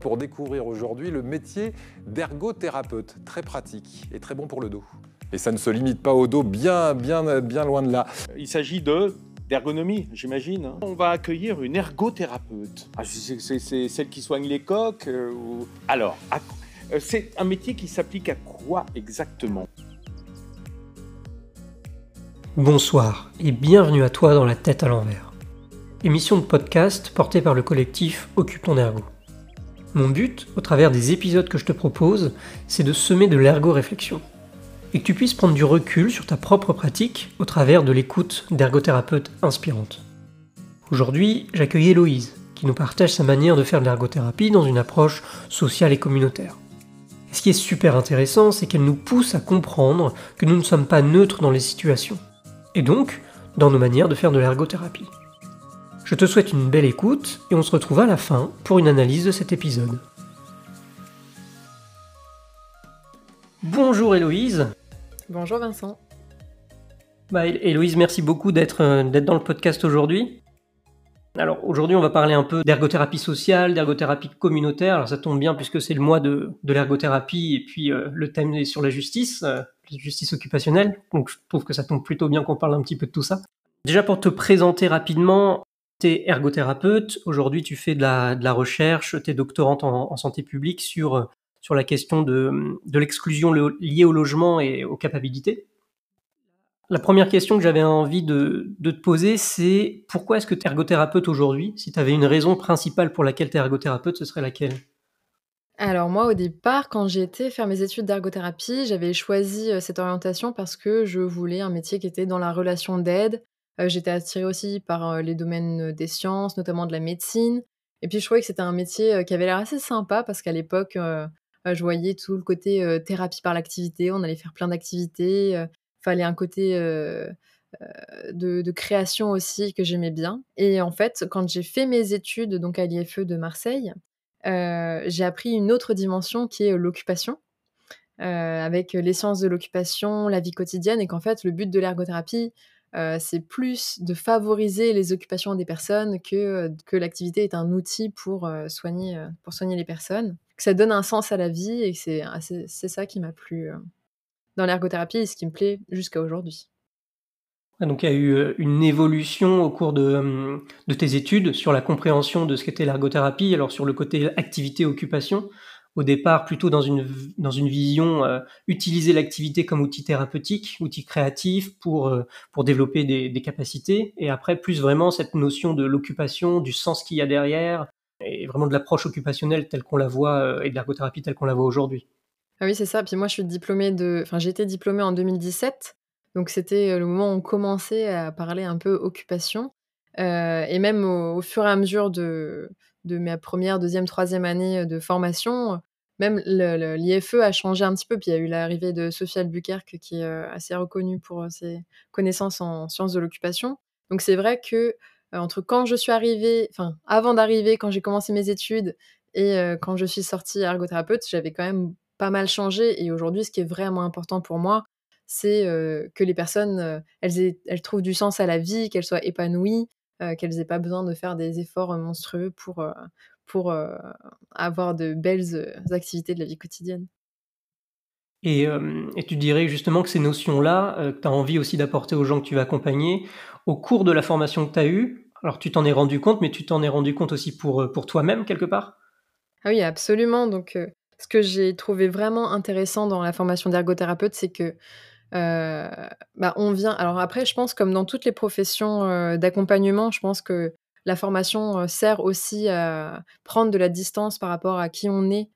pour découvrir aujourd'hui le métier d'ergothérapeute, très pratique et très bon pour le dos. Et ça ne se limite pas au dos, bien, bien, bien loin de là. Il s'agit de d'ergonomie, j'imagine. hein. On va accueillir une ergothérapeute. Ah, c'est celle qui soigne les coques euh, ou... Alors, à- euh, c'est un métier qui s'applique à quoi exactement? Bonsoir et bienvenue à toi dans la tête à l'envers. Émission de podcast portée par le collectif Occupe ton ergo. Mon but, au travers des épisodes que je te propose, c'est de semer de l'ergo-réflexion. Et que tu puisses prendre du recul sur ta propre pratique au travers de l'écoute d'ergothérapeutes inspirantes. Aujourd'hui, j'accueille Héloïse, qui nous partage sa manière de faire de l'ergothérapie dans une approche sociale et communautaire. Ce qui est super intéressant, c'est qu'elle nous pousse à comprendre que nous ne sommes pas neutres dans les situations et donc dans nos manières de faire de l'ergothérapie. Je te souhaite une belle écoute et on se retrouve à la fin pour une analyse de cet épisode. Bonjour Héloïse. Bonjour Vincent. Bah, Hé- Héloïse, merci beaucoup d'être euh, d'être dans le podcast aujourd'hui. Alors aujourd'hui, on va parler un peu d'ergothérapie sociale, d'ergothérapie communautaire. Alors ça tombe bien puisque c'est le mois de, de l'ergothérapie et puis euh, le thème est sur la justice, euh, la justice occupationnelle. Donc je trouve que ça tombe plutôt bien qu'on parle un petit peu de tout ça. Déjà pour te présenter rapidement, tu es ergothérapeute. Aujourd'hui, tu fais de la, recherche, tu es doctorante en, santé publique sur, euh, la question de, l'exclusion liée au logement et aux capacité. La première question que j'avais envie de, de te poser, c'est pourquoi est-ce que tu es ergothérapeute aujourd'hui? Si tu avais une raison principale pour laquelle tu es ergothérapeute, ce serait laquelle? Alors moi au départ quand j'ai été faire mes études d'ergothérapie, j'avais choisi euh, cette orientation parce que je voulais un métier qui était dans la relation d'aide. Euh, J'étais attirée aussi par euh, les domaines des sciences, notamment de la médecine. Et puis je trouvais que c'était un métier euh, qui avait l'air assez sympa parce qu'à l'époque euh, euh, je voyais tout le côté euh, thérapie par l'activité, on allait faire plein d'activités, euh, fallait un côté euh, euh, de, création aussi que j'aimais bien. Et en fait quand j'ai fait mes études donc à l'IFE de Marseille, euh, j'ai appris une autre dimension qui est euh, l'occupation, euh, avec les sciences de l'occupation, la vie quotidienne, et qu'en fait, le but de l'ergothérapie, euh, c'est plus de favoriser les occupations des personnes que, euh, que l'activité est un outil pour, euh, soigner, pour soigner les personnes. Que ça donne un sens à la vie, et ah, c'est c'est ça qui m'a plu dans l'ergothérapie, et ce qui me plaît jusqu'à aujourd'hui. Donc il y a eu une évolution au cours de, de tes études sur la compréhension de ce qu'était l'ergothérapie, alors sur le côté activité-occupation. Au départ, plutôt dans une, dans une vision euh, utiliser l'activité comme outil thérapeutique, outil créatif pour, euh, pour développer des, capacités, et après plus vraiment cette notion de l'occupation, du sens qu'il y a derrière, et vraiment de l'approche occupationnelle telle qu'on la voit, euh, et de l'ergothérapie telle qu'on la voit aujourd'hui. Ah oui, c'est ça. Puis moi, je suis diplômée de. Enfin, j'ai été diplômée en 2017. Donc, c'était euh, le moment où on commençait à parler un peu occupation. Et même au fur et à mesure de, de ma première, deuxième, troisième année de formation, même l'IFE a changé un petit peu. Puis il y a eu l'arrivée de Sophie Albuquerque, qui est euh, assez reconnue pour euh, ses connaissances en sciences de l'occupation. Donc, c'est vrai que euh, entre quand je suis arrivée, enfin, avant d'arriver, quand j'ai commencé mes études, et euh, quand je suis sortie ergothérapeute, j'avais quand même pas mal changé. Et aujourd'hui, ce qui est vraiment important pour moi, c'est euh, que les personnes, euh, elles, elles trouvent du sens à la vie, qu'elles soient épanouies, euh, qu'elles n'aient pas besoin de faire des efforts euh, monstrueux pour, euh, pour euh, avoir de belles euh, activités de la vie quotidienne. Et, euh, et tu dirais justement que ces notions-là, euh, que tu as envie aussi d'apporter aux gens que tu vas accompagner, au cours de la formation que tu as eue, alors tu t'en es rendu compte, mais tu t'en es rendu compte aussi pour, euh, pour toi-même quelque part? Ah oui, absolument. Donc, euh, ce que j'ai trouvé vraiment intéressant dans la formation d'ergothérapeute, c'est que euh, bah, on vient. Alors après, je pense comme dans toutes les professions euh, d'accompagnement, je pense que la formation euh, sert aussi à prendre de la distance par rapport à qui on est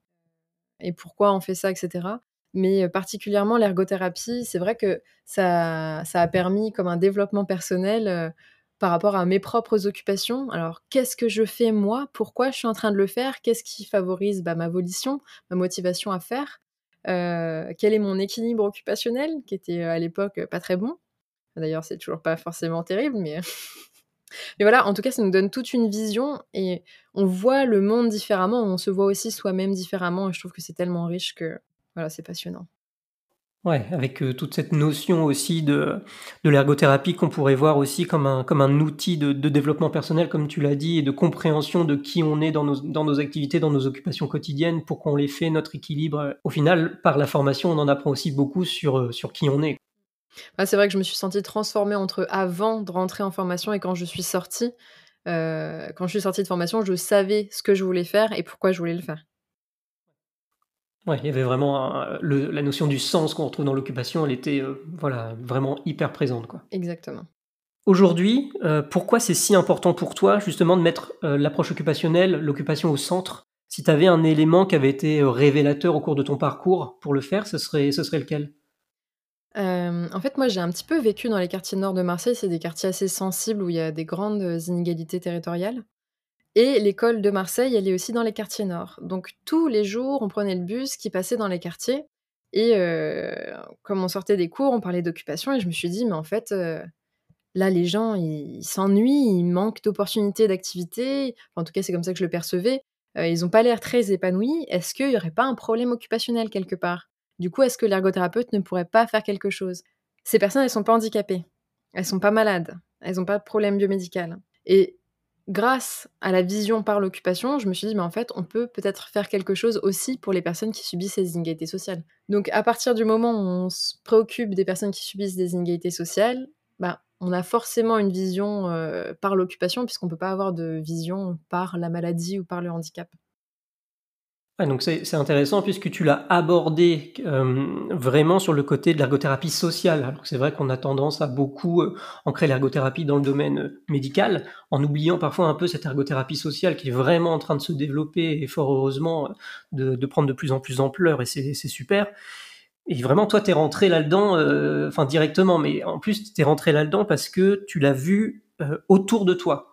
et pourquoi on fait ça, etc. Mais particulièrement l'ergothérapie, c'est vrai que ça, ça a permis comme un développement personnel par rapport à mes propres occupations. Alors, qu'est-ce que je fais moi? Pourquoi je suis en train de le faire? Qu'est-ce qui favorise bah, ma volition, ma motivation à faire? Euh, Quel est mon équilibre occupationnel qui était euh, à l'époque euh, pas très bon D'ailleurs, c'est toujours pas forcément terrible, mais Mais voilà, en tout cas, ça nous donne toute une vision et on voit le monde différemment, on se voit aussi soi-même différemment et je trouve que c'est tellement riche que voilà, c'est passionnant. Ouais, avec euh, toute cette notion aussi de, de l'ergothérapie qu'on pourrait voir aussi comme un, comme un outil de, développement personnel, comme tu l'as dit, et de compréhension de qui on est dans nos, dans nos activités, dans nos occupations quotidiennes, pourquoi on les fait, notre équilibre. Au final, par la formation, on en apprend aussi beaucoup sur, euh, sur qui on est. Ah, c'est vrai que je me suis sentie transformée entre avant de rentrer en formation et quand je suis sortie. Euh, quand je suis sortie de formation, je savais ce que je voulais faire et pourquoi je voulais le faire. Ouais, il y avait vraiment la notion du sens qu'on retrouve dans l'occupation, elle était euh, voilà, vraiment hyper présente. Quoi. Exactement. Aujourd'hui, euh, pourquoi c'est si important pour toi justement de mettre euh, l'approche occupationnelle, l'occupation au centre? Si tu avais un élément qui avait été révélateur au cours de ton parcours pour le faire, ce serait, ce serait lequel? En fait, moi j'ai un petit peu vécu dans les quartiers nord de Marseille, c'est des quartiers assez sensibles où il y a des grandes inégalités territoriales. Et l'école de Marseille, elle est aussi dans les quartiers nord. Donc tous les jours, on prenait le bus qui passait dans les quartiers. Et euh, comme on sortait des cours, on parlait d'occupation. Et je me suis dit, mais en fait, euh, là, les gens, ils s'ennuient, ils manquent d'opportunités, d'activités. en tout cas, c'est comme ça que je le percevais. Euh, ils n'ont pas l'air très épanouis. Est-ce qu'il n'y aurait pas un problème occupationnel quelque part? Du coup, est-ce que l'ergothérapeute ne pourrait pas faire quelque chose? Ces personnes, elles ne sont pas handicapées. Elles sont pas malades. Elles n'ont pas de problème biomédical. Et grâce à la vision par l'occupation, je me suis dit, mais en fait, on peut peut-être faire quelque chose aussi pour les personnes qui subissent ces inégalités sociales. Donc, à partir du moment où on se préoccupe des personnes qui subissent des inégalités sociales, bah, on a forcément une vision euh, par l'occupation, puisqu'on ne peut pas avoir de vision par la maladie ou par le handicap c'est intéressant puisque tu l'as abordé euh, vraiment sur le côté de l'ergothérapie sociale. Alors c'est vrai qu'on a tendance à beaucoup euh, ancrer l'ergothérapie dans le domaine euh, médical, en oubliant parfois un peu cette ergothérapie sociale qui est vraiment en train de se développer et fort heureusement de, de prendre de plus en plus d'ampleur et c'est super. Et vraiment, toi, t'es rentré là-dedans, enfin directement, mais en plus, t'es rentré là-dedans parce que tu l'as vu autour de toi.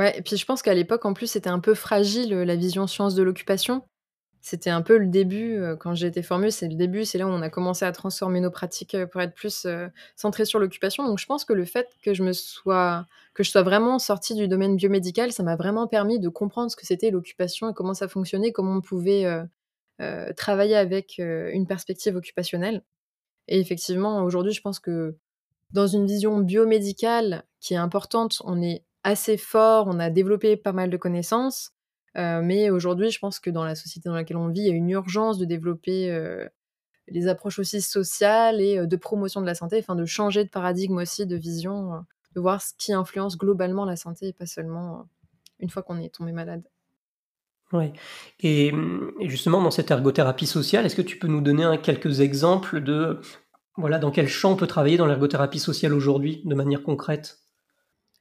Ouais, et puis je pense qu'à l'époque, en plus, c'était un peu fragile la vision science de l'occupation. C'était un peu le début, quand j'ai été formée, c'est le début, c'est là où on a commencé à transformer nos pratiques pour être plus centrés sur l'occupation. Donc je pense que le fait que je me sois, que je sois vraiment sortie du domaine biomédical, ça m'a vraiment permis de comprendre ce que c'était l'occupation et comment ça fonctionnait, comment on pouvait travailler avec une perspective occupationnelle. Et effectivement, aujourd'hui, je pense que dans une vision biomédicale qui est importante, on est assez fort, on a développé pas mal de connaissances, euh, mais aujourd'hui, je pense que dans la société dans laquelle on vit, il y a une urgence de développer euh, les approches aussi sociales et euh, de promotion de la santé, enfin de changer de paradigme aussi, de vision, de voir ce qui influence globalement la santé et pas seulement une fois qu'on est tombé malade. Oui. Et, justement, dans cette ergothérapie sociale, est-ce que tu peux nous donner quelques exemples de voilà, dans quel champ on peut travailler dans l'ergothérapie sociale aujourd'hui, de manière concrète?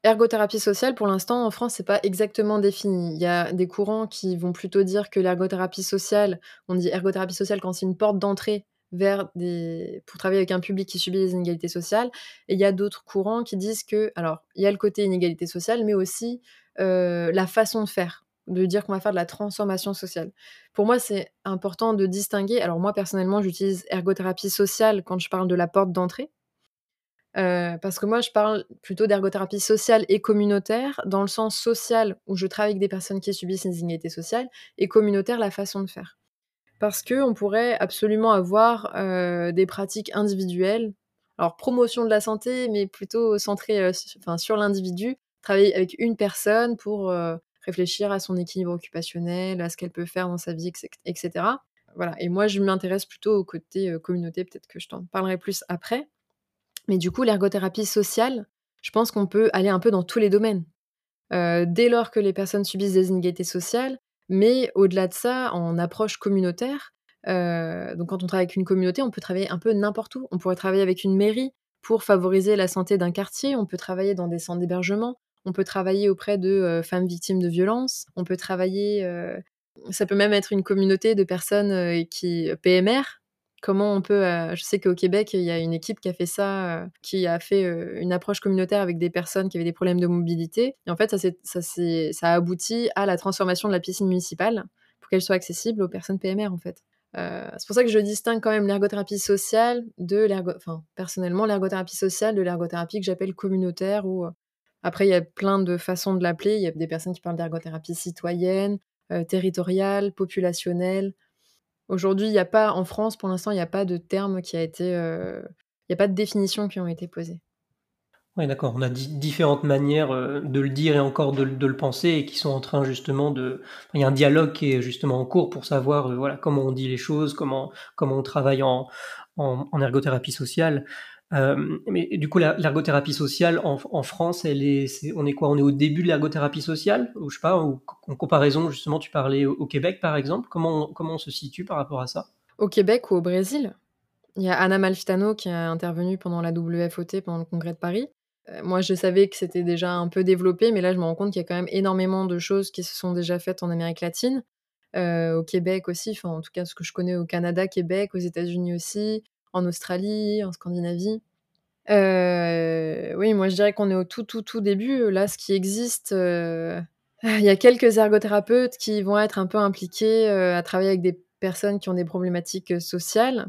Ergothérapie sociale, pour l'instant, en France, c'est pas exactement défini. Il y a des courants qui vont plutôt dire que l'ergothérapie sociale, on dit ergothérapie sociale quand c'est une porte d'entrée vers des pour travailler avec un public qui subit les inégalités sociales. Et il y a d'autres courants qui disent que, alors, il y a le côté inégalité sociale, mais aussi euh, la façon de faire, de dire qu'on va faire de la transformation sociale. Pour moi, c'est important de distinguer. Alors moi, personnellement, j'utilise ergothérapie sociale quand je parle de la porte d'entrée, euh, parce que moi, je parle plutôt d'ergothérapie sociale et communautaire, dans le sens social, où je travaille avec des personnes qui subissent une inégalités sociales, et communautaire, la façon de faire. Parce qu'on pourrait absolument avoir euh, des pratiques individuelles, alors promotion de la santé, mais plutôt centrée euh, sur l'individu, travailler avec une personne pour réfléchir à son équilibre occupationnel, à ce qu'elle peut faire dans sa vie, etc. Voilà. Et moi, je m'intéresse plutôt au côté communauté, peut-être que je t'en parlerai plus après. Mais du coup, l'ergothérapie sociale, je pense qu'on peut aller un peu dans tous les domaines. Euh, dès lors que les personnes subissent des inégalités sociales, mais au-delà de ça, en approche communautaire, euh, donc quand on travaille avec une communauté, on peut travailler un peu n'importe où. On pourrait travailler avec une mairie pour favoriser la santé d'un quartier, on peut travailler dans des centres d'hébergement, on peut travailler auprès de euh, femmes victimes de violences, on peut travailler, ça peut même être une communauté de personnes qui PMR, Comment on peut, euh, je sais qu'au Québec, il y a une équipe qui a fait ça, euh, qui a fait euh, une approche communautaire avec des personnes qui avaient des problèmes de mobilité. Et en fait, ça, ça, a abouti à la transformation de la piscine municipale pour qu'elle soit accessible aux personnes PMR, en fait. c'est pour ça que je distingue quand même l'ergothérapie sociale de l'ergo... Enfin, personnellement, l'ergothérapie sociale de l'ergothérapie que j'appelle communautaire ou... Après, il y a plein de façons de l'appeler. Il y a des personnes qui parlent d'ergothérapie citoyenne, territoriale, populationnelle. Aujourd'hui, il y a pas en France, pour l'instant, il n'y a pas de terme qui a été, il n'y a pas de définition qui ont été posées. Oui, d'accord. On a différentes manières de le dire et encore de, le penser et qui sont en train justement de. Il y a un dialogue qui est justement en cours pour savoir voilà comment on dit les choses, comment comment on travaille en ergothérapie sociale. Euh, mais du coup, l'ergothérapie sociale en, France, on est quoi? On est au début de l'ergothérapie sociale? Ou je sais pas, en comparaison justement, tu parlais au, Québec par exemple. Comment, comment on se situe par rapport à ça? Au Québec ou au Brésil? Il y a Anna Malfitano qui a intervenu pendant la WFOT, pendant le congrès de Paris. Euh, moi, je savais que c'était déjà un peu développé, mais là, je me rends compte qu'il y a quand même énormément de choses qui se sont déjà faites en Amérique latine. Euh, au Québec aussi, en tout cas ce que je connais au Canada, Québec, aux États-Unis aussi, en Australie, en Scandinavie. Euh, oui, moi je dirais qu'on est au tout, tout, tout début. Là, ce qui existe, euh, il y a quelques ergothérapeutes qui vont être un peu impliqués euh, à travailler avec des personnes qui ont des problématiques sociales.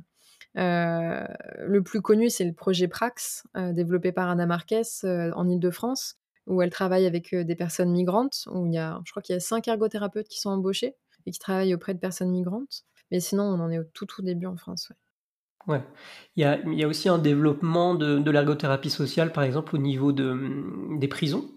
le plus connu, c'est le projet Prax, développé par Anna Marquez en Ile-de-France, où elle travaille avec des personnes migrantes. Où il y a, je crois qu'il y a cinq ergothérapeutes qui sont embauchés et qui travaillent auprès de personnes migrantes. Mais sinon, on en est au tout, tout début en France. Il y a, il y a aussi un développement de, l'ergothérapie sociale, par exemple, au niveau de, des prisons.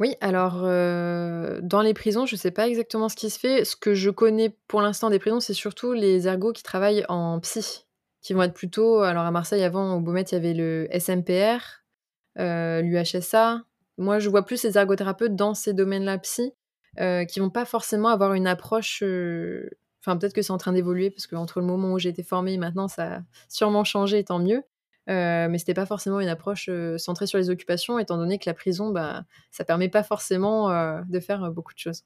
Oui, alors euh, dans les prisons, je ne sais pas exactement ce qui se fait. Ce que je connais pour l'instant des prisons, c'est surtout les ergots qui travaillent en psy, qui vont être plutôt. Alors à Marseille, avant, au Beaumet, il y avait le SMPR, euh, l'UHSA. Moi, je vois plus les ergothérapeutes dans ces domaines-là psy, euh, qui vont pas forcément avoir une approche euh, Enfin, peut-être que c'est en train d'évoluer parce qu'entre le moment où j'ai été formée et maintenant, ça a sûrement changé, tant mieux. Euh, mais c'était pas forcément une approche euh, centrée sur les occupations, étant donné que la prison, bah, ça permet pas forcément euh, de faire beaucoup de choses.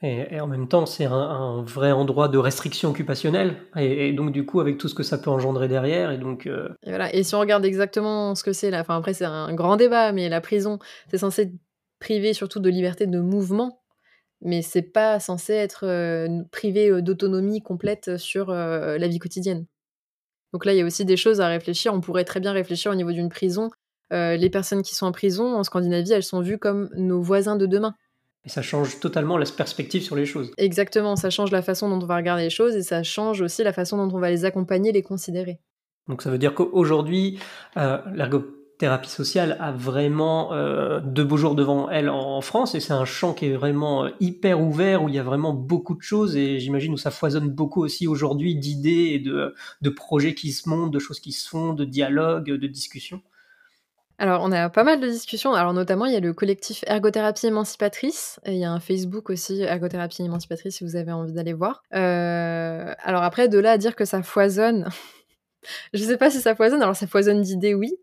Et, en même temps, c'est un, vrai endroit de restriction occupationnelle, et, donc du coup, avec tout ce que ça peut engendrer derrière, et donc. Et voilà. Et si on regarde exactement ce que c'est là, enfin après c'est un grand débat, mais la prison, c'est censé priver surtout de liberté de mouvement mais c'est pas censé être privé d'autonomie complète sur la vie quotidienne. Donc là, il y a aussi des choses à réfléchir. On pourrait très bien réfléchir au niveau d'une prison. les personnes qui sont en prison en Scandinavie, elles sont vues comme nos voisins de demain. Et ça change totalement la perspective sur les choses. Exactement, ça change la façon dont on va regarder les choses et ça change aussi la façon dont on va les accompagner, les considérer. Donc ça veut dire qu'aujourd'hui, euh, thérapie sociale a vraiment euh, de beaux jours devant elle en, France et c'est un champ qui est vraiment euh, hyper ouvert où il y a vraiment beaucoup de choses et j'imagine où ça foisonne beaucoup aussi aujourd'hui d'idées et de, de projets qui se montent, de choses qui se font, de dialogues, de discussions. Alors, on a pas mal de discussions. Alors, notamment, il y a le collectif Ergothérapie Émancipatrice. Et il y a un Facebook aussi, Ergothérapie Émancipatrice, si vous avez envie d'aller voir. Euh, alors, après, de là à dire que ça foisonne, je sais pas si ça foisonne. Alors, ça foisonne d'idées, oui.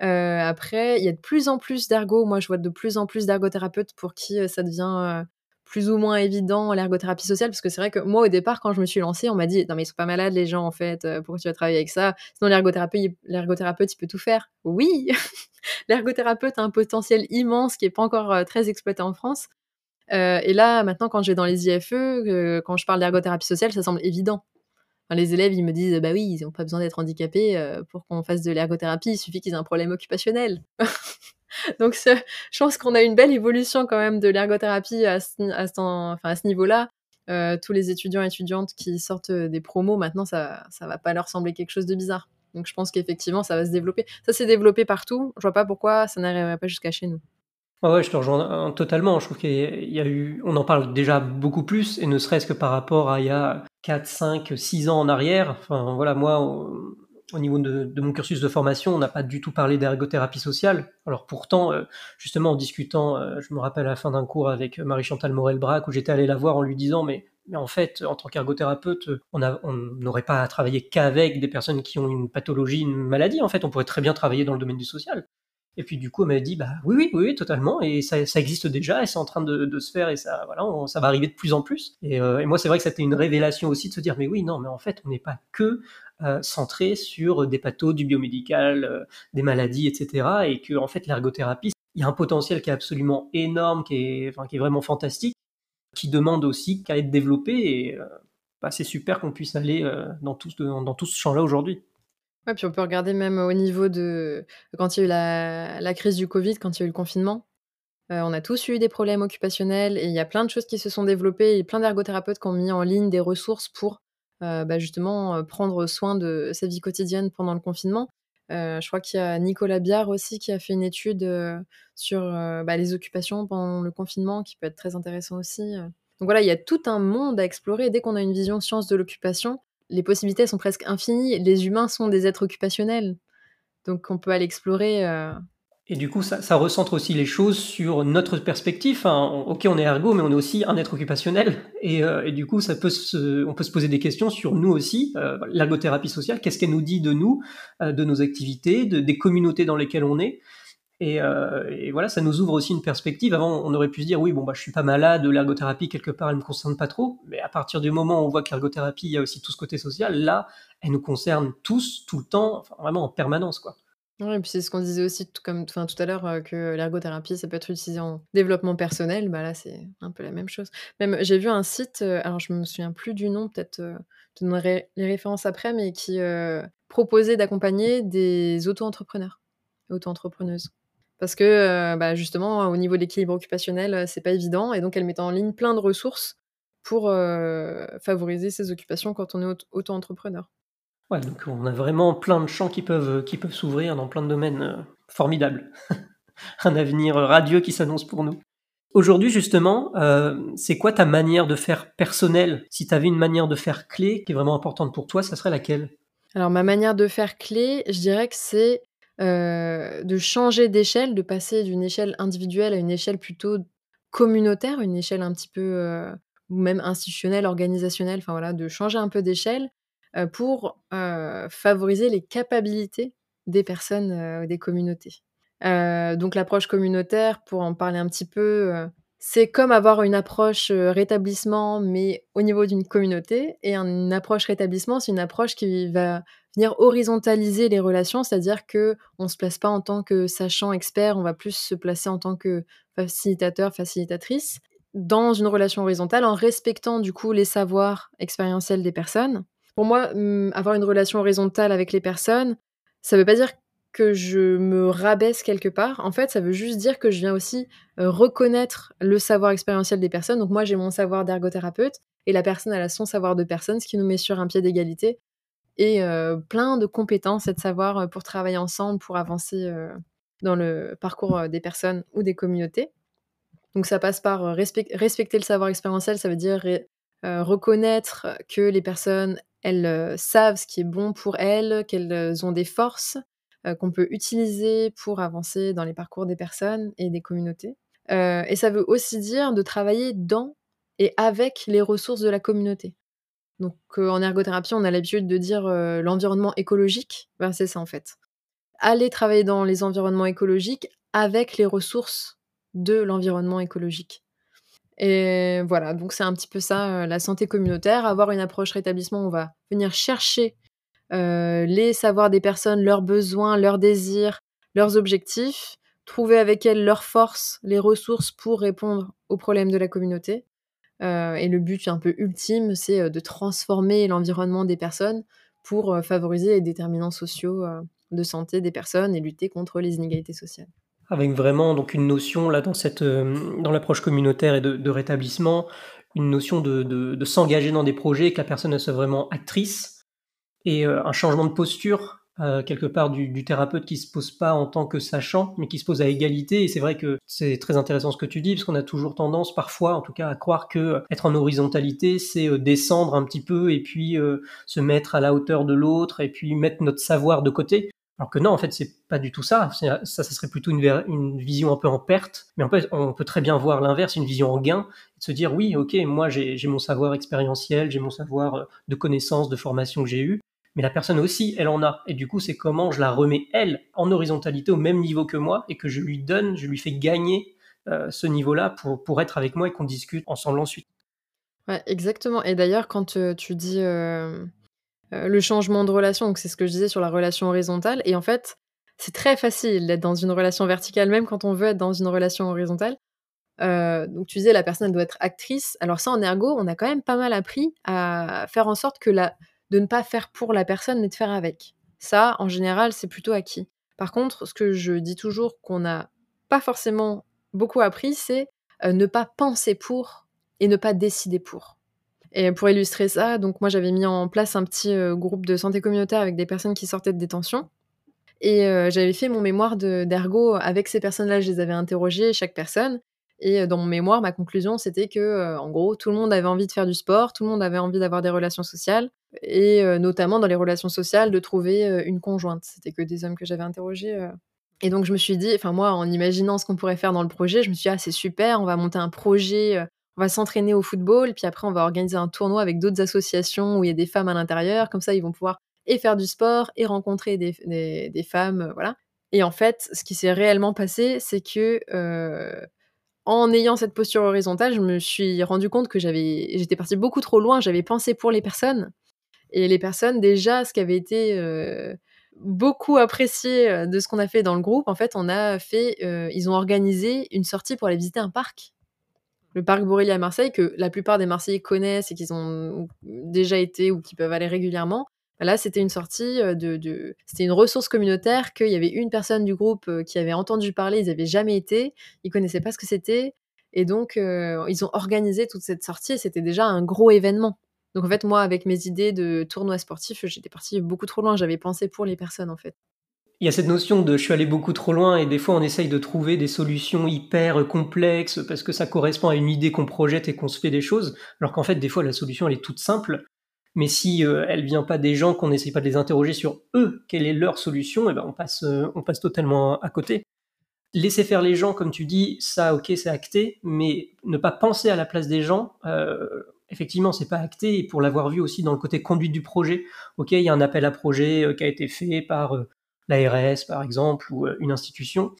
Euh, après, il y a de plus en plus d'ergo. Moi, je vois de plus en plus d'ergothérapeutes pour qui euh, ça devient euh, plus ou moins évident l'ergothérapie sociale. Parce que c'est vrai que moi, au départ, quand je me suis lancée, on m'a dit Non, mais ils sont pas malades, les gens, en fait. pourquoi tu vas travailler avec ça? Sinon, l'ergothérapeute, l'ergothérapeute, il peut tout faire. Oui L'ergothérapeute a un potentiel immense qui n'est pas encore très exploité en France. et là, maintenant, quand je vais dans les IFE, quand je parle d'ergothérapie sociale, ça semble évident les élèves, ils me disent, bah oui, ils n'ont pas besoin d'être handicapés euh, pour qu'on fasse de l'ergothérapie, il suffit qu'ils aient un problème occupationnel. Donc, je pense qu'on a une belle évolution quand même de l'ergothérapie à ce, niveau-là. Euh, tous les étudiants et étudiantes qui sortent des promos, maintenant, ça ne va pas leur sembler quelque chose de bizarre. Donc, je pense qu'effectivement, ça va se développer. Ça s'est développé partout. Je vois pas pourquoi ça n'arriverait pas jusqu'à chez nous. Ouais, je te rejoins euh, totalement. Je trouve qu'il on en parle déjà beaucoup plus, et ne serait-ce que par rapport à il y a 4, 5, 6 ans en arrière. Enfin, voilà, moi, au, niveau de, mon cursus de formation, on n'a pas du tout parlé d'ergothérapie sociale. Alors pourtant, euh, justement, en discutant, euh, je me rappelle à la fin d'un cours avec Marie-Chantal Morel-Brac, où j'étais allé la voir en lui disant, mais en fait, en tant qu'ergothérapeute, on n'aurait pas à travailler qu'avec des personnes qui ont une pathologie, une maladie. En fait, on pourrait très bien travailler dans le domaine du social. Et puis du coup, elle m'a dit, bah oui, oui, oui, totalement, et ça, ça existe déjà, et c'est en train de, se faire, et ça, voilà, ça va arriver de plus en plus. Et, euh, et moi, c'est vrai que c'était une révélation aussi de se dire, mais oui, non, mais en fait, on n'est pas que euh, centré sur des pathos, du biomédical, euh, des maladies, etc., et que en fait, l'ergothérapie, il y a un potentiel qui est absolument énorme, qui est, enfin, qui est vraiment fantastique, qui demande aussi qu'à être développé, et bah, c'est super qu'on puisse aller dans tout, dans, dans tout ce champ-là aujourd'hui. Ouais, puis on peut regarder même au niveau de quand il y a eu la crise du covid, quand il y a eu le confinement, euh, on a tous eu des problèmes occupationnels et il y a plein de choses qui se sont développées et plein d'ergothérapeutes qui ont mis en ligne des ressources pour, bah, justement prendre soin de sa vie quotidienne pendant le confinement. je crois qu'il y a Nicolas Biard aussi qui a fait une étude sur bah, les occupations pendant le confinement qui peut être très intéressant aussi. Donc voilà, il y a tout un monde à explorer. dès qu'on a une vision science de l'occupation, les possibilités sont presque infinies. Les humains sont des êtres occupationnels. Donc on peut aller explorer. Euh, Et du coup, ça, recentre aussi les choses sur notre perspective. ok, on est ergo, mais on est aussi un être occupationnel. Et, euh, du coup, ça peut on peut se poser des questions sur nous aussi. Euh, l'ergothérapie sociale, qu'est-ce qu'elle nous dit de nous, de nos activités, des communautés dans lesquelles on est? Euh, et, voilà, ça nous ouvre aussi une perspective. Avant, on aurait pu se dire, oui, bon, bah, je suis pas malade, l'ergothérapie, quelque part, elle me concerne pas trop. Mais à partir du moment où on voit que l'ergothérapie, il y a aussi tout ce côté social, là, elle nous concerne tous, tout le temps, vraiment en permanence, quoi. Oui, et puis c'est ce qu'on disait aussi comme, enfin, tout à l'heure, euh, que l'ergothérapie, ça peut être utilisé en développement personnel. Bah là, c'est un peu la même chose. Même, j'ai vu un site, euh, alors je me souviens plus du nom, peut-être je donnerai les références après, mais qui proposait d'accompagner des auto-entrepreneurs, auto-entrepreneuses parce que euh, bah, justement au niveau de l'équilibre occupationnel euh, c'est pas évident et donc elle met en ligne plein de ressources pour euh, favoriser ces occupations quand on est auto-entrepreneur. Ouais, donc on a vraiment plein de champs qui peuvent, qui peuvent s'ouvrir dans plein de domaines formidables. Un avenir radieux qui s'annonce pour nous. Aujourd'hui, justement, c'est quoi ta manière de faire personnelle? Si tu avais une manière de faire clé qui est vraiment importante pour toi, ça serait laquelle? Alors, ma manière de faire clé, je dirais que c'est euh, de changer d'échelle, de passer d'une échelle individuelle à une échelle plutôt communautaire, une échelle un petit peu, euh, ou même institutionnelle, organisationnelle, enfin voilà, de changer un peu d'échelle, euh, pour, favoriser les capacités des personnes, des communautés. donc l'approche communautaire, pour en parler un petit peu, c'est comme avoir une approche, rétablissement, mais au niveau d'une communauté et une approche rétablissement, c'est une approche qui va venir horizontaliser les relations, c'est-à-dire que on se place pas en tant que sachant expert, on va plus se placer en tant que facilitateur, facilitatrice dans une relation horizontale en respectant du coup les savoirs expérientiels des personnes. Pour moi, mmh, avoir une relation horizontale avec les personnes, ça veut pas dire que je me rabaisse quelque part. En fait, ça veut juste dire que je viens aussi reconnaître le savoir expérientiel des personnes. Donc moi, j'ai mon savoir d'ergothérapeute et la personne, elle a son savoir de personne, ce qui nous met sur un pied d'égalité et plein de compétences et de savoir pour travailler ensemble, pour avancer dans le parcours des personnes ou des communautés. Donc ça passe par respecter le savoir expérientiel, ça veut dire reconnaître que les personnes, elles savent ce qui est bon pour elles, qu'elles ont des forces qu'on peut utiliser pour avancer dans les parcours des personnes et des communautés. et ça veut aussi dire de travailler dans et avec les ressources de la communauté. Donc en ergothérapie, on a l'habitude de dire l'environnement écologique. Ben, c'est ça en fait. Aller travailler dans les environnements écologiques avec les ressources de l'environnement écologique. Et voilà, donc c'est un petit peu ça, la santé communautaire, avoir une approche rétablissement, on va venir chercher les savoirs des personnes, leurs besoins, leurs désirs, leurs objectifs, trouver avec elles leurs forces, les ressources pour répondre aux problèmes de la communauté. Euh, et le but un peu ultime, c'est euh, de transformer l'environnement des personnes pour euh, favoriser les déterminants sociaux de santé des personnes et lutter contre les inégalités sociales. Avec vraiment donc une notion là dans cette dans l'approche communautaire et de, rétablissement, une notion de, de, s'engager dans des projets, que la personne soit vraiment actrice et un changement de posture euh, quelque part du, thérapeute qui se pose pas en tant que sachant, mais qui se pose à égalité. Et c'est vrai que c'est très intéressant ce que tu dis, parce qu'on a toujours tendance, parfois, en tout cas, à croire que euh, être en horizontalité, c'est euh, descendre un petit peu et puis se mettre à la hauteur de l'autre et puis mettre notre savoir de côté. Alors que non, en fait, c'est pas du tout ça. Ça, ça serait plutôt une, une, vision un peu en perte. Mais en fait, on peut très bien voir l'inverse, une vision en gain, de se dire oui, ok, moi j'ai mon savoir expérientiel, j'ai mon savoir de connaissances, de formation que j'ai eu, mais la personne aussi, elle en a. Et du coup, c'est comment je la remets, elle, en horizontalité au même niveau que moi et que je lui donne, je lui fais gagner euh, ce niveau-là pour, pour être avec moi et qu'on discute ensemble ensuite. Ouais, exactement. Et d'ailleurs, quand euh, tu dis euh, le changement de relation, c'est ce que je disais sur la relation horizontale, et en fait, c'est très facile d'être dans une relation verticale, même quand on veut être dans une relation horizontale. donc tu disais la personne elle doit être actrice. Alors ça en ergo, on a quand même pas mal appris à faire en sorte que la, de ne pas faire pour la personne, mais de faire avec. Ça, en général, c'est plutôt acquis. Par contre, ce que je dis toujours qu'on n'a pas forcément beaucoup appris, c'est euh, ne pas penser pour et ne pas décider pour. Et pour illustrer ça, donc moi j'avais mis en place un petit groupe de santé communautaire avec des personnes qui sortaient de détention. Et j'avais fait mon mémoire d'ergo avec ces personnes-là, je les avais interrogées, chaque personne. Et dans mon mémoire, ma conclusion, c'était que, en gros, tout le monde avait envie de faire du sport, tout le monde avait envie d'avoir des relations sociales, et notamment dans les relations sociales, de trouver une conjointe. C'était que des hommes que j'avais interrogés. Et donc, je me suis dit, enfin, moi, en imaginant ce qu'on pourrait faire dans le projet, je me suis dit, ah, c'est super, on va monter un projet, on va s'entraîner au football, puis après, on va organiser un tournoi avec d'autres associations où il y a des femmes à l'intérieur. Comme ça, ils vont pouvoir et faire du sport et rencontrer des, des, femmes, euh, voilà. Et en fait, ce qui s'est réellement passé, c'est que euh, en ayant cette posture horizontale, je me suis rendu compte que j'avais, j'étais partie beaucoup trop loin. J'avais pensé pour les personnes et les personnes déjà, ce qui avait été euh, beaucoup apprécié de ce qu'on a fait dans le groupe, en fait, on a fait, ils ont organisé une sortie pour aller visiter un parc le parc Borély à Marseille, que la plupart des Marseillais connaissent et qu'ils ont déjà été ou qui peuvent aller régulièrement. Là, c'était une sortie euh, de, c'était une ressource communautaire qu'il y avait une personne du groupe euh, qui avait entendu parler, ils n'avaient jamais été, ils connaissaient pas ce que c'était, et donc euh, ils ont organisé toute cette sortie. Et c'était déjà un gros événement. Donc en fait, moi, avec mes idées de tournoi sportif, j'étais partie beaucoup trop loin. J'avais pensé pour les personnes en fait. Il y a cette notion de je suis allé beaucoup trop loin et des fois on essaye de trouver des solutions hyper complexes parce que ça correspond à une idée qu'on projette et qu'on se fait des choses, alors qu'en fait des fois la solution elle est toute simple mais si euh, elle vient pas des gens, qu'on n'essaye pas de les interroger sur eux, quelle est leur solution, et eh ben on passe, euh, on passe totalement à côté. Laisser faire les gens, comme tu dis, ça, ok, c'est acté, mais ne pas penser à la place des gens, euh, effectivement, c'est pas acté. Et pour l'avoir vu aussi dans le côté conduite du projet, ok, il y a un appel à projet qui a été fait par l'ARS, par exemple, ou une institution.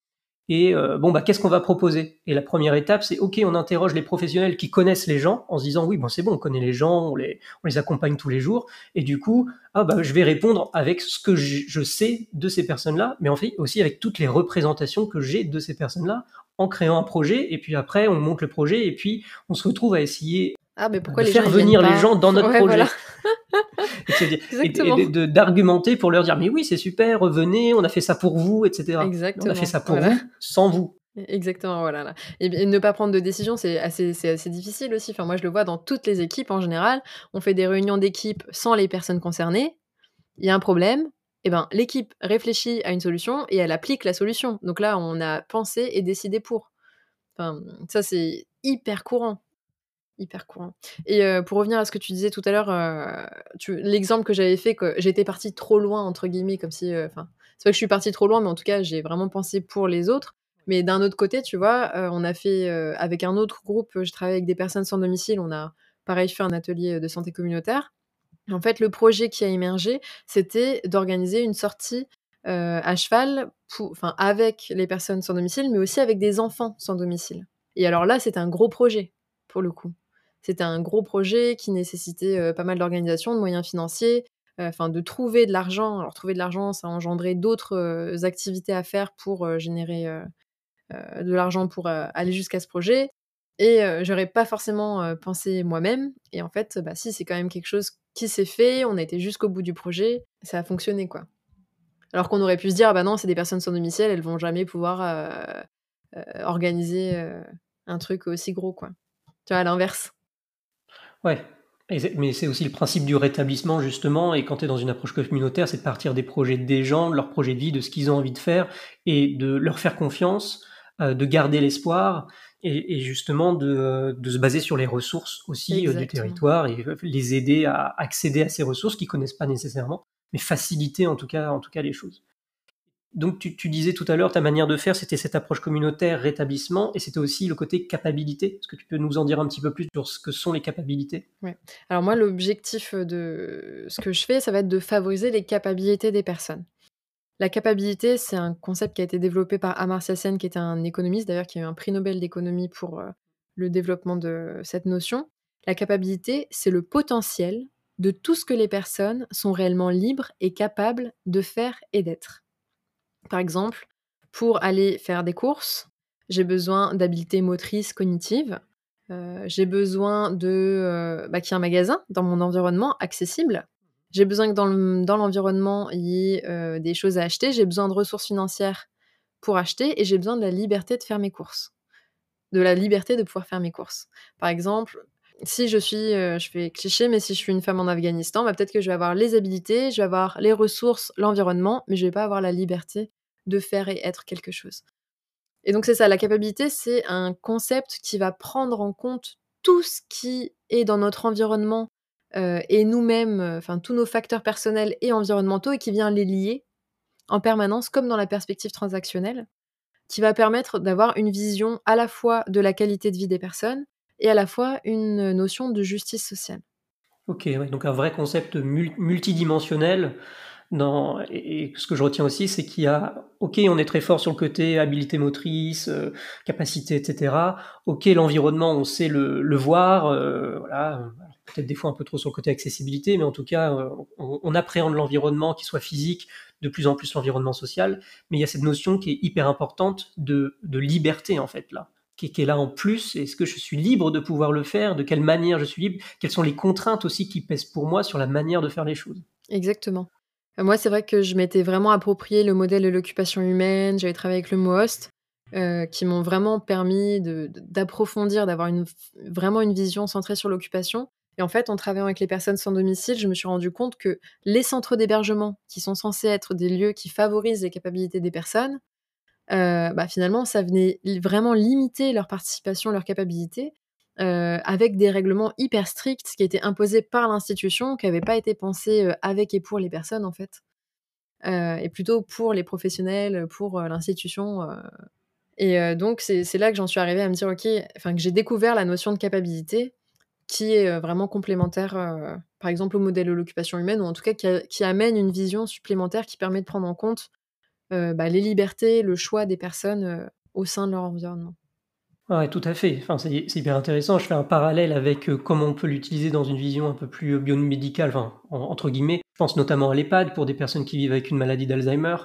Et euh, bon, bah, qu'est-ce qu'on va proposer? Et la première étape, c'est OK, on interroge les professionnels qui connaissent les gens en se disant oui, bon, c'est bon, on connaît les gens, on les, on les accompagne tous les jours. Et du coup, ah, bah, je vais répondre avec ce que je, sais de ces personnes-là, mais en fait aussi avec toutes les représentations que j'ai de ces personnes-là en créant un projet. Et puis après, on monte le projet et puis on se retrouve à essayer ah, mais pourquoi de les faire venir les gens dans notre projet. et d'argumenter pour leur dire mais oui c'est super revenez on a fait ça pour vous etc Exactement. on a fait ça pour vous sans vous Exactement, voilà. Et, ne pas prendre de décision, c'est assez, assez difficile aussi. Enfin, moi, je le vois dans toutes les équipes en général. On fait des réunions d'équipe sans les personnes concernées. Il y a un problème. Et eh ben, l'équipe réfléchit à une solution et elle applique la solution. Donc là, on a pensé et décidé pour. Enfin, ça, c'est hyper courant hyper courant. Et pour revenir à ce que tu disais tout à l'heure, l'exemple que j'avais fait, que j'étais partie trop loin, entre guillemets, comme si. Enfin, c'est pas que je suis partie trop loin, mais en tout cas, j'ai vraiment pensé pour les autres. Mais d'un autre côté, tu vois, on a fait, avec un autre groupe, je travaille avec des personnes sans domicile, on a pareil fait un atelier de santé communautaire. En fait, le projet qui a émergé, c'était d'organiser une sortie à cheval, enfin, avec les personnes sans domicile, mais aussi avec des enfants sans domicile. Et alors là, c'est un gros projet, pour le coup. C'était un gros projet qui nécessitait pas mal d'organisation, de moyens financiers, enfin de trouver de l'argent. Alors trouver de l'argent, ça a engendré d'autres activités à faire pour générer de l'argent pour aller jusqu'à ce projet. Et j'aurais pas forcément pensé moi-même. Et en fait, bah si, c'est quand même quelque chose qui s'est fait. On a été jusqu'au bout du projet. Ça a fonctionné, quoi. Alors qu'on aurait pu se dire, ah bah non, c'est des personnes sans domicile, elles vont jamais pouvoir organiser un truc aussi gros, quoi. Tu vois, à l'inverse. Ouais, mais c'est aussi le principe du rétablissement, justement, et quand tu es dans une approche communautaire, c'est de partir des projets des gens, de leurs projets de vie, de ce qu'ils ont envie de faire, et de leur faire confiance, euh, de garder l'espoir, et, justement de, se baser sur les ressources aussi euh, du territoire, et les aider à accéder à ces ressources qu'ils connaissent pas nécessairement, mais faciliter en tout cas, en tout cas les choses. Donc tu, disais tout à l'heure, ta manière de faire, c'était cette approche communautaire, rétablissement, et c'était aussi le côté capacité. Est-ce que tu peux nous en dire un petit peu plus sur ce que sont les capacités? Oui. Alors moi, l'objectif de ce que je fais, ça va être de favoriser les capacités des personnes. La capacité, c'est un concept qui a été développé par Amartya Sen, qui était un économiste d'ailleurs, qui a eu un prix Nobel d'économie pour euh, le développement de cette notion. La capacité, c'est le potentiel de tout ce que les personnes sont réellement libres et capables de faire et d'être. Par exemple, pour aller faire des courses, j'ai besoin d'habiletés motrices cognitives. Euh, j'ai besoin de euh, bah, qu'il y ait un magasin dans mon environnement accessible. J'ai besoin que dans l'environnement, il y ait euh, des choses à acheter. J'ai besoin de ressources financières pour acheter et j'ai besoin de la liberté de faire mes courses. De la liberté de pouvoir faire mes courses. Par exemple, si je suis, je fais cliché, mais si je suis une femme en Afghanistan, bah, peut-être que je vais avoir les habilités, je vais avoir les ressources, l'environnement, mais je vais pas avoir la liberté de faire et être quelque chose. Et donc c'est ça, la capacité, c'est un concept qui va prendre en compte tout ce qui est dans notre environnement et nous-mêmes, enfin tous nos facteurs personnels et environnementaux, et qui vient les lier en permanence, comme dans la perspective transactionnelle, qui va permettre d'avoir une vision à la fois de la qualité de vie des personnes et à la fois une notion de justice sociale. Ok, donc un vrai concept multidimensionnel. Et, ce que je retiens aussi, c'est qu'il y a, ok, on est très fort sur le côté habilité motrice, euh, capacité, etc. Ok, l'environnement, on sait le, voir, euh, voilà, peut-être des fois un peu trop sur le côté accessibilité, mais en tout cas, euh, on, appréhende l'environnement, qu'il soit physique, de plus en plus l'environnement social. Mais il y a cette notion qui est hyper importante de liberté, en fait, là qui est, là en plus Est-ce que je suis libre de pouvoir le faire? De quelle manière je suis libre? Quelles sont les contraintes aussi qui pèsent pour moi sur la manière de faire les choses? Exactement. Euh, moi, c'est vrai que je m'étais vraiment approprié le modèle de l'occupation humaine. J'avais travaillé avec le MOST, euh, qui m'ont vraiment permis d'approfondir, d'avoir vraiment une vision centrée sur l'occupation. Et en fait, en travaillant avec les personnes sans domicile, je me suis rendu compte que les centres d'hébergement, qui sont censés être des lieux qui favorisent les capacités des personnes, bah, finalement, ça venait vraiment limiter leur participation, leur capacité, euh, avec des règlements hyper stricts qui étaient imposés par l'institution, qui n'avaient pas été pensés euh, avec et pour les personnes, en fait. et plutôt pour les professionnels, pour l'institution. Et donc, c'est là que j'en suis arrivée à me dire, OK, enfin, que j'ai découvert la notion de capacité qui est vraiment complémentaire, par exemple, au modèle de l'occupation humaine, ou en tout cas qui, amène une vision supplémentaire qui permet de prendre en compte euh, bah, les libertés, le choix des personnes euh, au sein de leur environnement. Oui, tout à fait. Enfin, c'est hyper intéressant. Je fais un parallèle avec euh, comment on peut l'utiliser dans une vision un peu plus biomédicale, entre guillemets. Je pense notamment à l'EHPAD pour des personnes qui vivent avec une maladie d'Alzheimer.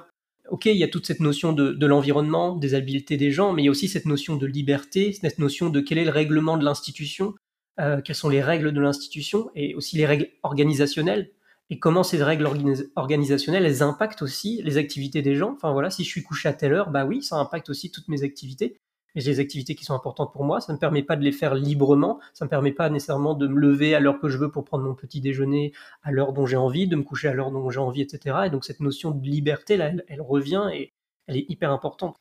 Ok, il y a toute cette notion de, l'environnement, des habiletés des gens, mais il y a aussi cette notion de liberté, cette notion de quel est le règlement de l'institution, quelles sont les règles de l'institution, et aussi les règles organisationnelles et comment ces règles organisationnelles, elles impactent aussi les activités des gens? Enfin voilà, si je suis couché à telle heure, bah oui, ça impacte aussi toutes mes activités. J'ai des activités qui sont importantes pour moi, ça ne me permet pas de les faire librement, ça ne me permet pas nécessairement de me lever à l'heure que je veux pour prendre mon petit déjeuner à l'heure dont j'ai envie, de me coucher à l'heure dont j'ai envie, etc. Et donc cette notion de liberté, là, elle, revient et elle est hyper importante.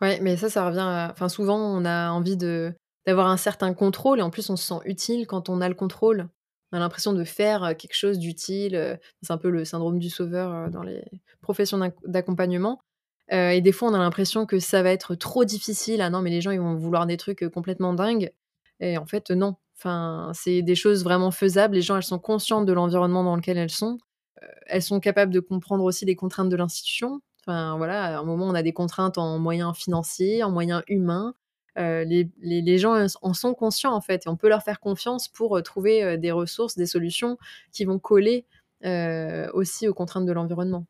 Ouais, mais ça, ça revient. Enfin, souvent, on a envie d'avoir un certain contrôle et en plus, on se sent utile quand on a le contrôle. On a l'impression de faire quelque chose d'utile. C'est un peu le syndrome du sauveur dans les professions d'accompagnement. et des fois, on a l'impression que ça va être trop difficile. Ah non, mais les gens, ils vont vouloir des trucs complètement dingues. Et en fait, non. Enfin, c'est des choses vraiment faisables. Les gens, elles sont conscientes de l'environnement dans lequel elles sont. elles sont capables de comprendre aussi les contraintes de l'institution. Enfin, voilà, à un moment, on a des contraintes en moyens financiers, en moyens humains. Euh, les, gens en sont conscients en fait et on peut leur faire confiance pour euh, trouver euh, des ressources, des solutions qui vont coller aussi aux contraintes de l'environnement.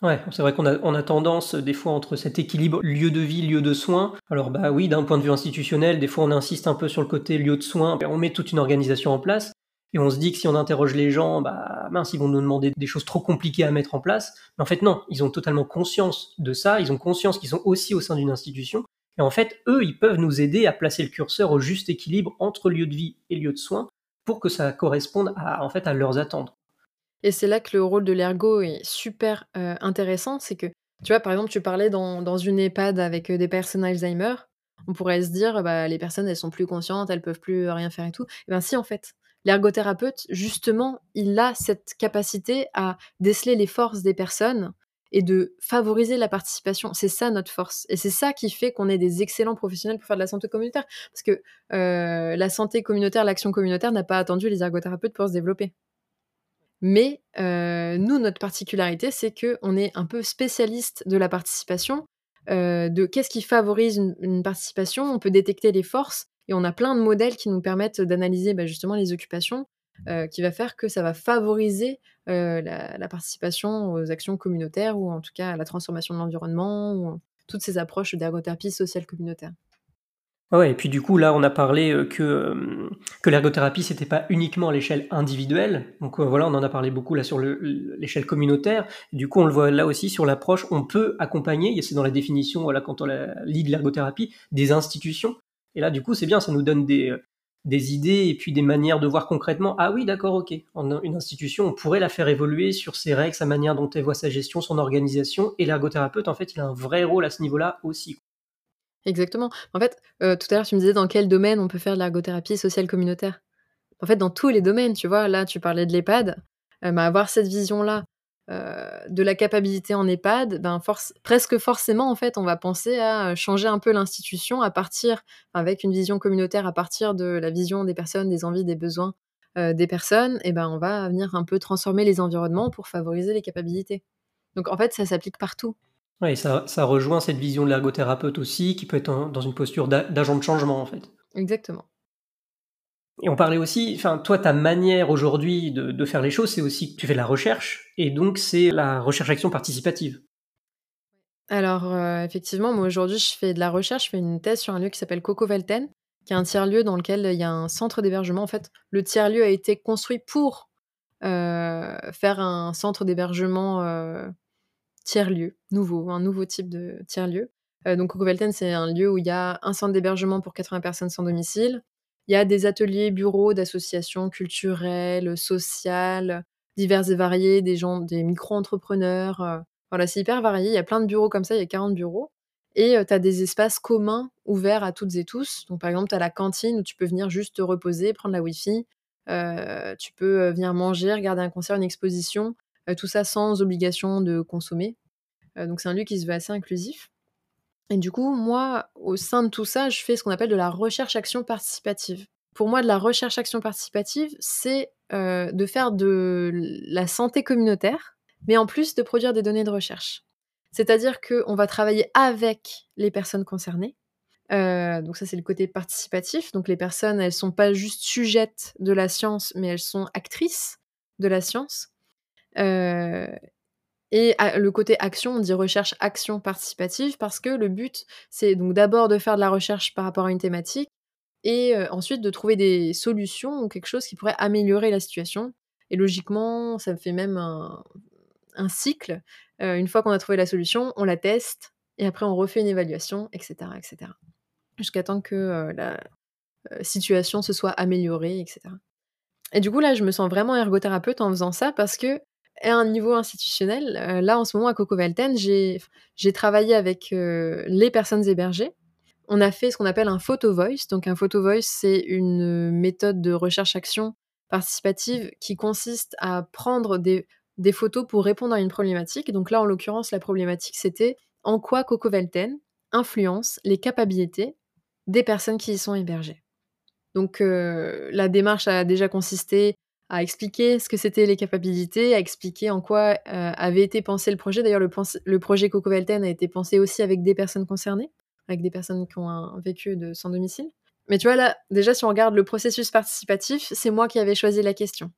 Ouais, c'est vrai qu'on a, a tendance des fois entre cet équilibre lieu de vie, lieu de soins. Alors bah oui, d'un point de vue institutionnel, des fois on insiste un peu sur le côté lieu de soins, on met toute une organisation en place et on se dit que si on interroge les gens, bah mince, ils vont nous demander des choses trop compliquées à mettre en place. Mais en fait non, ils ont totalement conscience de ça, ils ont conscience qu'ils sont aussi au sein d'une institution et en fait, eux, ils peuvent nous aider à placer le curseur au juste équilibre entre lieu de vie et lieu de soins pour que ça corresponde à, en fait, à leurs attentes. Et c'est là que le rôle de l'ergo est super euh, intéressant. C'est que, tu vois, par exemple, tu parlais dans, une EHPAD avec euh, des personnes Alzheimer. On pourrait se dire, bah, les personnes, elles sont plus conscientes, elles peuvent plus rien faire et tout. Et eh bien si, en fait. L'ergothérapeute, justement, il a cette capacité à déceler les forces des personnes et de favoriser la participation. C'est ça notre force. Et c'est ça qui fait qu'on est des excellents professionnels pour faire de la santé communautaire. Parce que euh, la santé communautaire, l'action communautaire n'a pas attendu les ergothérapeutes pour se développer. Mais euh, nous, notre particularité, c'est qu'on est un peu spécialiste de la participation, euh, de qu'est-ce qui favorise une, participation. On peut détecter les forces et on a plein de modèles qui nous permettent d'analyser bah, justement les occupations, qui va faire que ça va favoriser euh, la, participation aux actions communautaires ou en tout cas à la transformation de l'environnement ou toutes ces approches d'ergothérapie sociale communautaire. Ouais, et puis du coup, là, on a parlé euh, que, euh, que l'ergothérapie, c'était pas uniquement à l'échelle individuelle. Donc voilà, on en a parlé beaucoup là sur l'échelle communautaire. du coup, on le voit là aussi sur l'approche, on peut accompagner, c'est dans la définition, voilà, quand on lit de l'ergothérapie, des institutions. Et là, du coup, c'est bien, ça nous donne des, des idées et puis des manières de voir concrètement. Ah oui, d'accord, ok. En une institution, on pourrait la faire évoluer sur ses règles, sa manière dont elle voit sa gestion, son organisation. Et l'ergothérapeute, en fait, il a un vrai rôle à ce niveau-là aussi. Exactement. En fait, euh, tout à l'heure, tu me disais dans quel domaine on peut faire de l'ergothérapie sociale communautaire. En fait, dans tous les domaines, tu vois, là, tu parlais de l'EHPAD. Euh, avoir cette vision-là euh, de la capacité en EHPAD, ben presque forcément, en fait, on va penser à changer un peu l'institution à partir, avec une vision communautaire, à partir de la vision des personnes, des envies, des besoins des personnes, et ben on va venir un peu transformer les environnements pour favoriser les capacités. Donc en fait, ça s'applique partout. Oui, ça, ça rejoint cette vision de l'ergothérapeute aussi, qui peut être dans une posture d'agent de changement, en fait. Exactement. Et on parlait aussi, enfin, toi, ta manière aujourd'hui de, faire les choses, c'est aussi que tu fais de la recherche, et donc c'est la recherche-action participative. Alors, euh, effectivement, moi aujourd'hui, je fais de la recherche, je fais une thèse sur un lieu qui s'appelle Coco Velten, qui est un tiers-lieu dans lequel il y a un centre d'hébergement. En fait, le tiers-lieu a été construit pour euh, faire un centre d'hébergement euh, tiers-lieu, nouveau, un nouveau type de tiers-lieu. Donc Coco c'est un lieu où il y a un centre d'hébergement pour 80 personnes sans domicile. Il y a des ateliers, bureaux d'associations culturelles, sociales, divers et variés, des gens, des micro-entrepreneurs. Euh. voilà, c'est hyper varié. Il y a plein de bureaux comme ça, il y a 40 bureaux. Et euh, tu as des espaces communs ouverts à toutes et tous. Donc par exemple, tu as la cantine où tu peux venir juste te reposer, prendre la Wi-Fi. tu peux venir manger, regarder un concert, une exposition. Euh, tout ça sans obligation de consommer. Euh, donc c'est un lieu qui se veut assez inclusif. Et du coup, moi, au sein de tout ça, je fais ce qu'on appelle de la recherche-action participative. Pour moi, de la recherche-action participative, c'est euh, de faire de la santé communautaire, mais en plus de produire des données de recherche. C'est-à-dire qu'on va travailler avec les personnes concernées. donc ça, c'est le côté participatif. Donc les personnes, elles sont pas juste sujettes de la science, mais elles sont actrices de la science. Euh, et le côté action, on dit recherche action participative parce que le but, c'est donc d'abord de faire de la recherche par rapport à une thématique et euh, ensuite de trouver des solutions ou quelque chose qui pourrait améliorer la situation. Et logiquement, ça fait même un, cycle. Euh, une fois qu'on a trouvé la solution, on la teste et après on refait une évaluation, etc. etc. Jusqu'à temps que la situation se soit améliorée, etc. Et du coup, là, je me sens vraiment ergothérapeute en faisant ça parce que à un niveau institutionnel, euh, là en ce moment à Coco Velten, j'ai travaillé avec euh, les personnes hébergées. On a fait ce qu'on appelle un photo voice. Donc un photo voice, c'est une méthode de recherche-action participative qui consiste à prendre des, photos pour répondre à une problématique. Donc là, en l'occurrence, la problématique, c'était en quoi Coco Velten influence les capacités des personnes qui y sont hébergées. Donc euh, la démarche a déjà consisté à expliquer ce que c'était les capacités, à expliquer en quoi euh, avait été pensé le projet. D'ailleurs, le, projet Coco Velten a été pensé aussi avec des personnes concernées, avec des personnes qui ont un vécu de sans domicile. Mais tu vois, là, déjà, si on regarde le processus participatif, c'est moi qui avais choisi la question.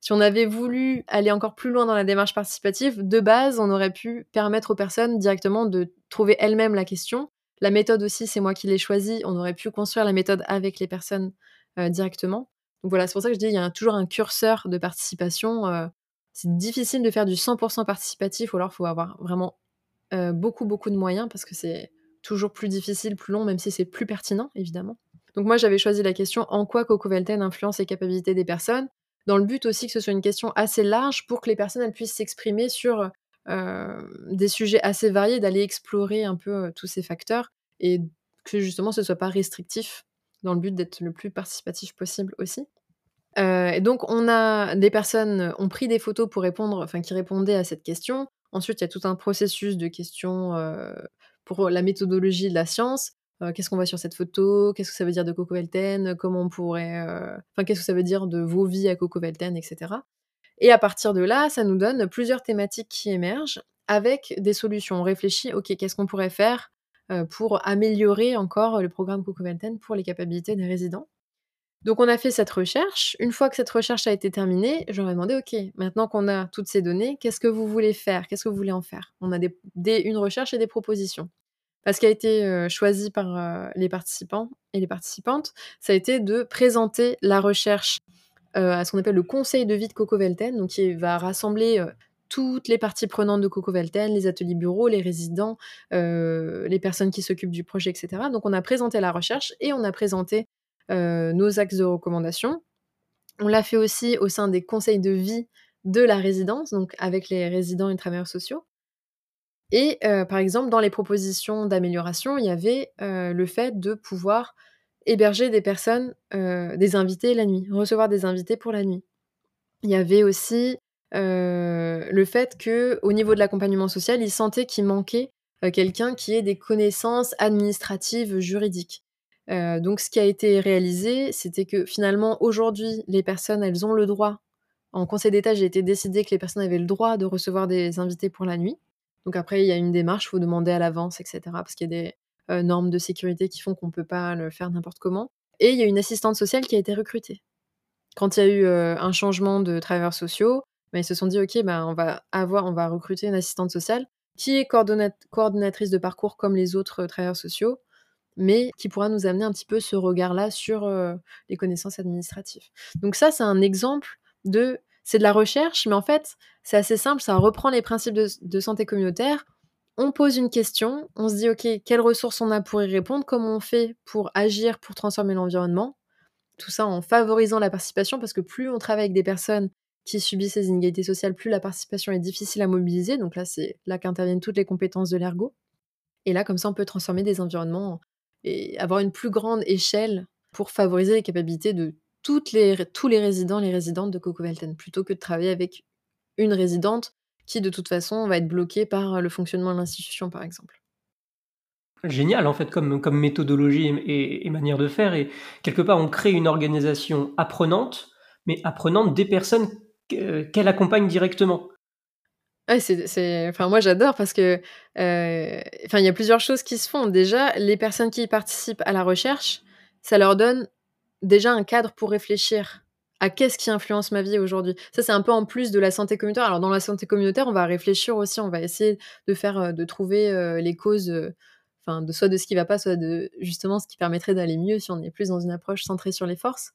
Si on avait voulu aller encore plus loin dans la démarche participative, de base, on aurait pu permettre aux personnes directement de trouver elles-mêmes la question. La méthode aussi, c'est moi qui l'ai choisie. On aurait pu construire la méthode avec les personnes euh, directement. Donc voilà, c'est pour ça que je dis, il y a toujours un curseur de participation. Euh, c'est difficile de faire du 100% participatif, ou alors il faut avoir vraiment euh, beaucoup, beaucoup de moyens, parce que c'est toujours plus difficile, plus long, même si c'est plus pertinent, évidemment. Donc moi, j'avais choisi la question en quoi Coco Velten influence les capacités des personnes, dans le but aussi que ce soit une question assez large pour que les personnes puissent s'exprimer sur euh, des sujets assez variés, d'aller explorer un peu tous ces facteurs, et que justement ce soit pas restrictif dans le but d'être le plus participatif possible aussi. Euh, et donc, on a des personnes ont pris des photos pour répondre, enfin qui répondaient à cette question. Ensuite, il y a tout un processus de questions euh, pour la méthodologie de la science. Euh, qu'est-ce qu'on voit sur cette photo? Qu'est-ce que ça veut dire de Coco Velten? Comment on pourrait, enfin, qu'est-ce que ça veut dire de vos vies à Coco Velten, etc. Et à partir de là, ça nous donne plusieurs thématiques qui émergent avec des solutions. On réfléchit, ok, qu'est-ce qu'on pourrait faire pour améliorer encore le programme Coco pour les capacités des résidents. Donc on a fait cette recherche. Une fois que cette recherche a été terminée, j'aurais demandé, OK, maintenant qu'on a toutes ces données, qu'est-ce que vous voulez faire? Qu'est-ce que vous voulez en faire? On a une recherche et des propositions. Parce ce qui a été euh, choisi par euh, les participants et les participantes, ça a été de présenter la recherche à ce qu'on appelle le conseil de vie de Coco donc qui va rassembler toutes les parties prenantes de Coco Velten, les ateliers bureaux, les résidents, euh, les personnes qui s'occupent du projet, etc. Donc on a présenté la recherche et on a présenté nos axes de recommandation. On l'a fait aussi au sein des conseils de vie de la résidence, donc avec les résidents et les travailleurs sociaux. Et par exemple, dans les propositions d'amélioration, il y avait le fait de pouvoir héberger des personnes, des invités la nuit, recevoir des invités pour la nuit. Il y avait aussi le fait que, au niveau de l'accompagnement social, ils sentaient qu'il manquait quelqu'un qui ait des connaissances administratives, juridiques. donc, ce qui a été réalisé, c'était que finalement, aujourd'hui, les personnes, elles ont le droit. En Conseil d'État, j'ai été décidé que les personnes avaient le droit de recevoir des invités pour la nuit. Donc après, il y a une démarche, il faut demander à l'avance, etc. Parce qu'il y a des normes de sécurité qui font qu'on ne peut pas le faire n'importe comment. Et il y a une assistante sociale qui a été recrutée. Quand il y a eu un changement de travailleurs sociaux, bah, ils se sont dit, OK, bah, on, va avoir, on va recruter une assistante sociale qui est coordonnatrice de parcours comme les autres travailleurs sociaux, mais qui pourra nous amener un petit peu ce regard-là sur les connaissances administratives. Donc ça, c'est un exemple de... C'est de la recherche, mais en fait, c'est assez simple, ça reprend les principes de, santé communautaire. On pose une question, on se dit, OK, quelles ressources on a pour y répondre, comment on fait pour agir, pour transformer l'environnement? Tout ça en favorisant la participation, parce que plus on travaille avec des personnes qui subissent ces inégalités sociales, plus la participation est difficile à mobiliser. Donc là, c'est là qu'interviennent toutes les compétences de l'ergo. Et là, comme ça, on peut transformer des environnements et avoir une plus grande échelle pour favoriser les capacités de les, tous les résidents, les résidentes de Coco Velten, plutôt que de travailler avec une résidente qui, de toute façon, va être bloquée par le fonctionnement de l'institution, par exemple. Génial, en fait, comme, comme méthodologie et, manière de faire. Et quelque part, on crée une organisation apprenante, mais apprenante des personnes qu'elle accompagne directement. c'est, enfin, moi j'adore parce que, euh, enfin, il y a plusieurs choses qui se font. Déjà, les personnes qui participent à la recherche, ça leur donne déjà un cadre pour réfléchir à qu'est-ce qui influence ma vie aujourd'hui. Ça, c'est un peu en plus de la santé communautaire. Alors, dans la santé communautaire, on va réfléchir aussi, on va essayer de faire, euh, de trouver euh, les causes, enfin, de soit de ce qui va pas, soit de justement ce qui permettrait d'aller mieux si on est plus dans une approche centrée sur les forces.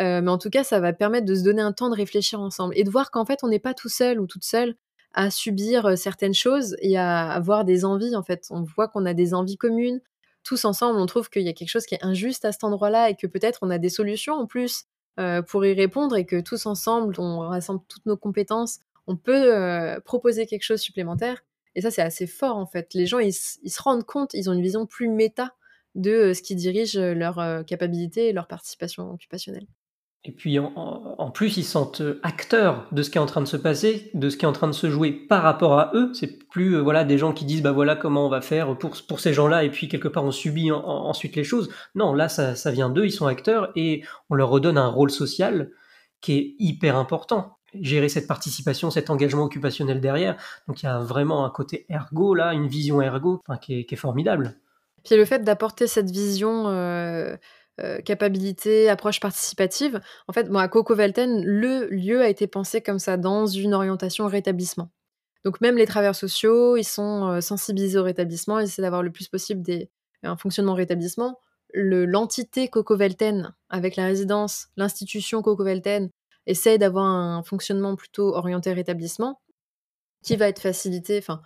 Euh, mais en tout cas, ça va permettre de se donner un temps de réfléchir ensemble et de voir qu'en fait, on n'est pas tout seul ou toute seule à subir euh, certaines choses et à avoir des envies. En fait, on voit qu'on a des envies communes. Tous ensemble, on trouve qu'il y a quelque chose qui est injuste à cet endroit-là et que peut-être on a des solutions en plus euh, pour y répondre et que tous ensemble, on rassemble toutes nos compétences, on peut proposer quelque chose supplémentaire. Et ça, c'est assez fort en fait. Les gens, ils, ils, se rendent compte, ils ont une vision plus méta de ce qui dirige leur capacité et leur participation occupationnelle. Et puis en, plus, ils sentent euh, acteurs de ce qui est en train de se passer, de ce qui est en train de se jouer par rapport à eux. C'est plus euh, voilà des gens qui disent bah voilà comment on va faire pour pour ces gens-là et puis quelque part on subit ensuite les choses. Non, là ça, ça vient d'eux, ils sont acteurs et on leur redonne un rôle social qui est hyper important. Gérer cette participation, cet engagement occupationnel derrière. Donc il y a vraiment un côté ergo là, une vision ergo qui, est, qui, est, formidable. Puis le fait d'apporter cette vision euh, euh, capacité, approche participative. En fait, moi, à Coco Velten, le lieu a été pensé comme ça, dans une orientation rétablissement. Donc même les travailleurs sociaux, ils sont euh, sensibilisés au rétablissement, ils essaient d'avoir le plus possible des, un fonctionnement rétablissement. L'entité Coco Velten, avec la résidence, l'institution Coco Velten, essaie d'avoir un fonctionnement plutôt orienté rétablissement, qui va être facilité, enfin,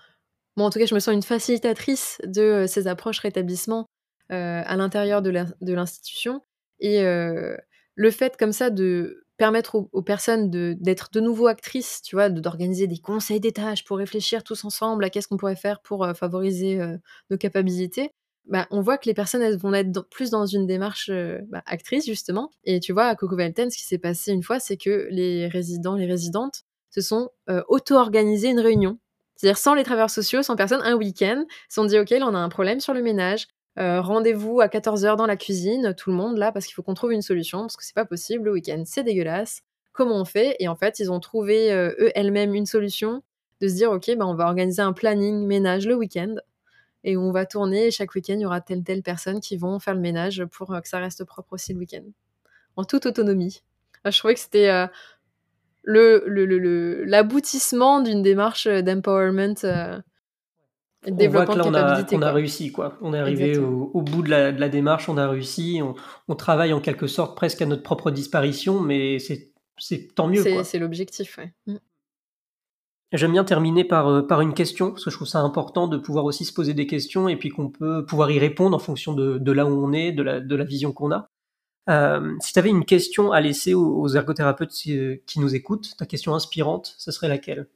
moi en tout cas je me sens une facilitatrice de euh, ces approches rétablissement à l'intérieur de l'institution. Et euh, le fait comme ça de permettre aux, personnes d'être de, nouveau actrices, tu vois, d'organiser des conseils des tâches pour réfléchir tous ensemble à qu'est-ce qu'on pourrait faire pour euh, favoriser nos capacités. Bah, on voit que les personnes elles vont être plus dans une démarche bah, actrice justement. Et tu vois, à Coco Velten, ce qui s'est passé une fois, c'est que les résidents, les résidentes se sont auto-organisés une réunion. C'est-à-dire sans les travailleurs sociaux, sans personne, un week-end, se sont dit, OK, là, on a un problème sur le ménage, euh, rendez-vous à 14h dans la cuisine, tout le monde là, parce qu'il faut qu'on trouve une solution, parce que c'est pas possible, le week-end c'est dégueulasse. Comment on fait? Et en fait, ils ont trouvé euh, eux elles-mêmes une solution de se dire ok, bah, on va organiser un planning ménage le week-end et on va tourner. Et chaque week-end, il y aura telle telle personne qui vont faire le ménage pour euh, que ça reste propre aussi le week-end, en toute autonomie. je trouvais que c'était l'aboutissement le, le, d'une démarche d'empowerment on voit que là, on a, on a, réussi, quoi. On est arrivé au, bout de la, de la, démarche, on a réussi. On, on, travaille en quelque sorte presque à notre propre disparition, mais c'est tant mieux. C'est l'objectif, ouais. Mm. J'aime bien terminer par, euh, par une question, parce que je trouve ça important de pouvoir aussi se poser des questions et puis qu'on peut pouvoir y répondre en fonction de, de là où on est, de la, de la vision qu'on a. Euh, si tu avais une question à laisser aux, ergothérapeutes qui, nous écoutent, ta question inspirante, ce serait laquelle?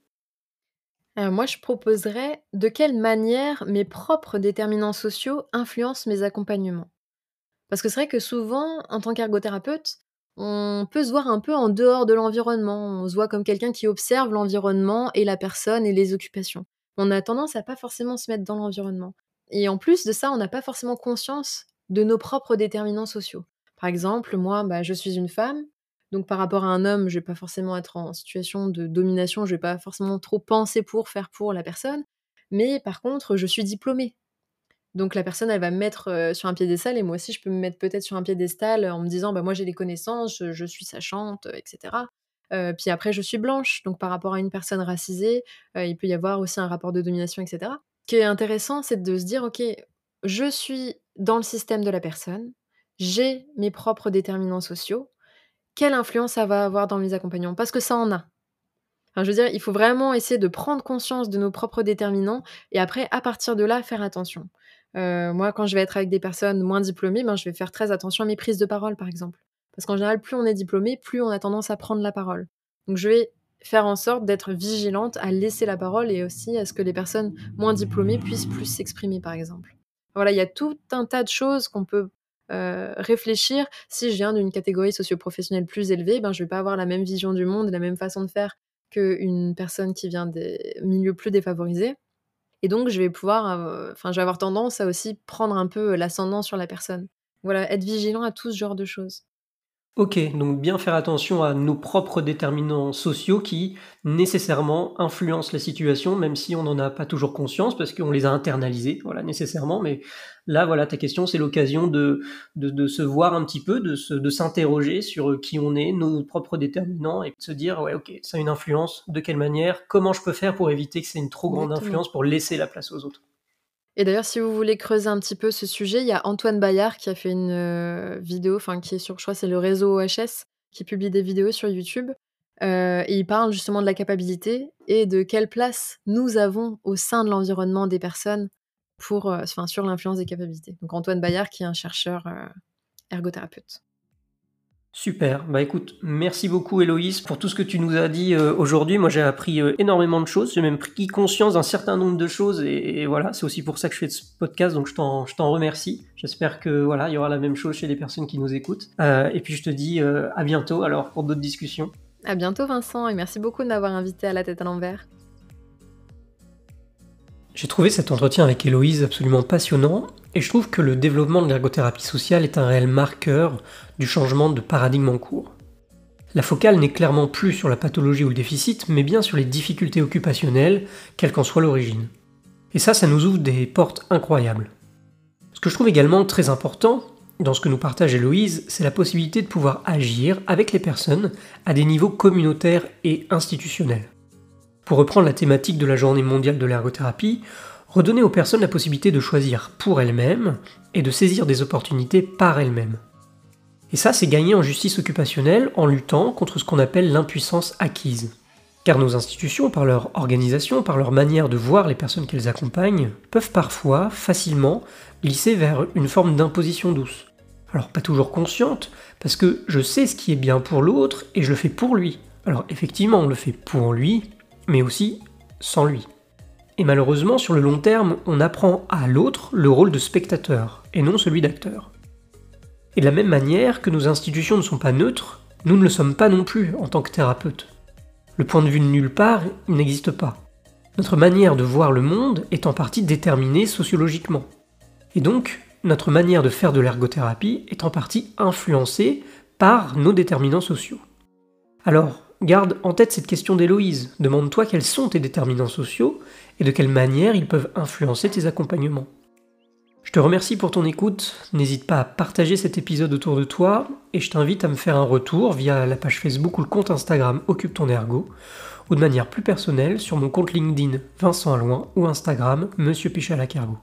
Moi, je proposerais de quelle manière mes propres déterminants sociaux influencent mes accompagnements. Parce que c'est vrai que souvent, en tant qu'ergothérapeute, on peut se voir un peu en dehors de l'environnement. On se voit comme quelqu'un qui observe l'environnement et la personne et les occupations. On a tendance à pas forcément se mettre dans l'environnement. Et en plus de ça, on n'a pas forcément conscience de nos propres déterminants sociaux. Par exemple, moi, bah, je suis une femme, donc par rapport à un homme, je vais pas forcément être en situation de domination, je vais pas forcément trop penser pour faire pour la personne. Mais par contre, je suis diplômée. Donc la personne, elle va me mettre euh, sur un piédestal et moi aussi, je peux me mettre peut-être sur un piédestal en me disant, bah, moi j'ai les connaissances, je, suis sachante, etc. Euh, puis après, je suis blanche. Donc par rapport à une personne racisée, euh, il peut y avoir aussi un rapport de domination, etc. Ce qui est intéressant, c'est de se dire, ok, je suis dans le système de la personne, j'ai mes propres déterminants sociaux, quelle influence ça va avoir dans mes accompagnants Parce que ça en a. Je veux dire, il faut vraiment essayer de prendre conscience de nos propres déterminants et après, à partir de là, faire attention. Euh, moi, quand je vais être avec des personnes moins diplômées, ben, je vais faire très attention à mes prises de parole, par exemple. Parce qu'en général, plus on est diplômé, plus on a tendance à prendre la parole. Donc, je vais faire en sorte d'être vigilante à laisser la parole et aussi à ce que les personnes moins diplômées puissent plus s'exprimer, par exemple. Voilà, il y a tout un tas de choses qu'on peut euh, réfléchir. Si je viens d'une catégorie socio-professionnelle plus élevée, ben, je vais pas avoir la même vision du monde, la même façon de faire qu'une personne qui vient des milieux plus défavorisés. Et donc, je vais pouvoir, euh, enfin, je vais avoir tendance à aussi prendre un peu l'ascendant sur la personne. Voilà, être vigilant à tout ce genre de choses. Ok, donc bien faire attention à nos propres déterminants sociaux qui nécessairement influencent la situation, même si on n'en a pas toujours conscience parce qu'on les a internalisés, voilà, nécessairement. Mais là, voilà, ta question, c'est l'occasion de, de, se voir un petit peu, de, de s'interroger sur qui on est, nos propres déterminants et de se dire, ouais, ok, ça a une influence, de quelle manière, comment je peux faire pour éviter que c'est une trop grande influence pour laisser la place aux autres. Et d'ailleurs, si vous voulez creuser un petit peu ce sujet, il y a Antoine Bayard qui a fait une euh, vidéo, enfin qui est sur, je crois, c'est le réseau OHS qui publie des vidéos sur YouTube. Euh, et il parle justement de la capacité et de quelle place nous avons au sein de l'environnement des personnes pour, euh, sur l'influence des capacités. Donc Antoine Bayard qui est un chercheur ergothérapeute. Super. Bah écoute, merci beaucoup Héloïse pour tout ce que tu nous as dit euh, aujourd'hui. Moi j'ai appris euh, énormément de choses. J'ai même pris conscience d'un certain nombre de choses et, voilà, c'est aussi pour ça que je fais ce podcast. Donc je t'en, je t'en remercie. J'espère que voilà, il y aura la même chose chez les personnes qui nous écoutent. Euh, et puis je te dis à bientôt alors pour d'autres discussions. À bientôt Vincent et merci beaucoup de m'avoir invité à la tête à l'envers. J'ai trouvé cet entretien avec Héloïse absolument passionnant et je trouve que le développement de l'ergothérapie sociale est un réel marqueur du changement de paradigme en cours. La focale n'est clairement plus sur la pathologie ou le déficit, mais bien sur les difficultés occupationnelles, quelle qu'en soit l'origine. Et ça, ça nous ouvre des portes incroyables. Ce que je trouve également très important, dans ce que nous partage Héloïse, c'est la possibilité de pouvoir agir avec les personnes à des niveaux communautaires et institutionnels. Pour reprendre la thématique de la journée mondiale de l'ergothérapie, redonner aux personnes la possibilité de choisir pour elles-mêmes et de saisir des opportunités par elles-mêmes. Et ça, c'est gagner en justice occupationnelle en luttant contre ce qu'on appelle l'impuissance acquise. Car nos institutions, par leur organisation, par leur manière de voir les personnes qu'elles accompagnent, peuvent parfois facilement glisser vers une forme d'imposition douce. Alors pas toujours consciente, parce que je sais ce qui est bien pour l'autre et je le fais pour lui. Alors effectivement, on le fait pour lui, mais aussi sans lui. Et malheureusement, sur le long terme, on apprend à l'autre le rôle de spectateur, et non celui d'acteur. Et de la même manière que nos institutions ne sont pas neutres, nous ne le sommes pas non plus en tant que thérapeutes. Le point de vue de nulle part n'existe pas. Notre manière de voir le monde est en partie déterminée sociologiquement. Et donc, notre manière de faire de l'ergothérapie est en partie influencée par nos déterminants sociaux. Alors, garde en tête cette question d'Héloïse. Demande-toi quels sont tes déterminants sociaux et de quelle manière ils peuvent influencer tes accompagnements. Je te remercie pour ton écoute, n'hésite pas à partager cet épisode autour de toi et je t'invite à me faire un retour via la page Facebook ou le compte Instagram Occupe ton ergo ou de manière plus personnelle sur mon compte LinkedIn Vincent Alouin ou Instagram Monsieur Pichalacargo.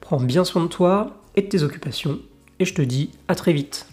Prends bien soin de toi et de tes occupations et je te dis à très vite.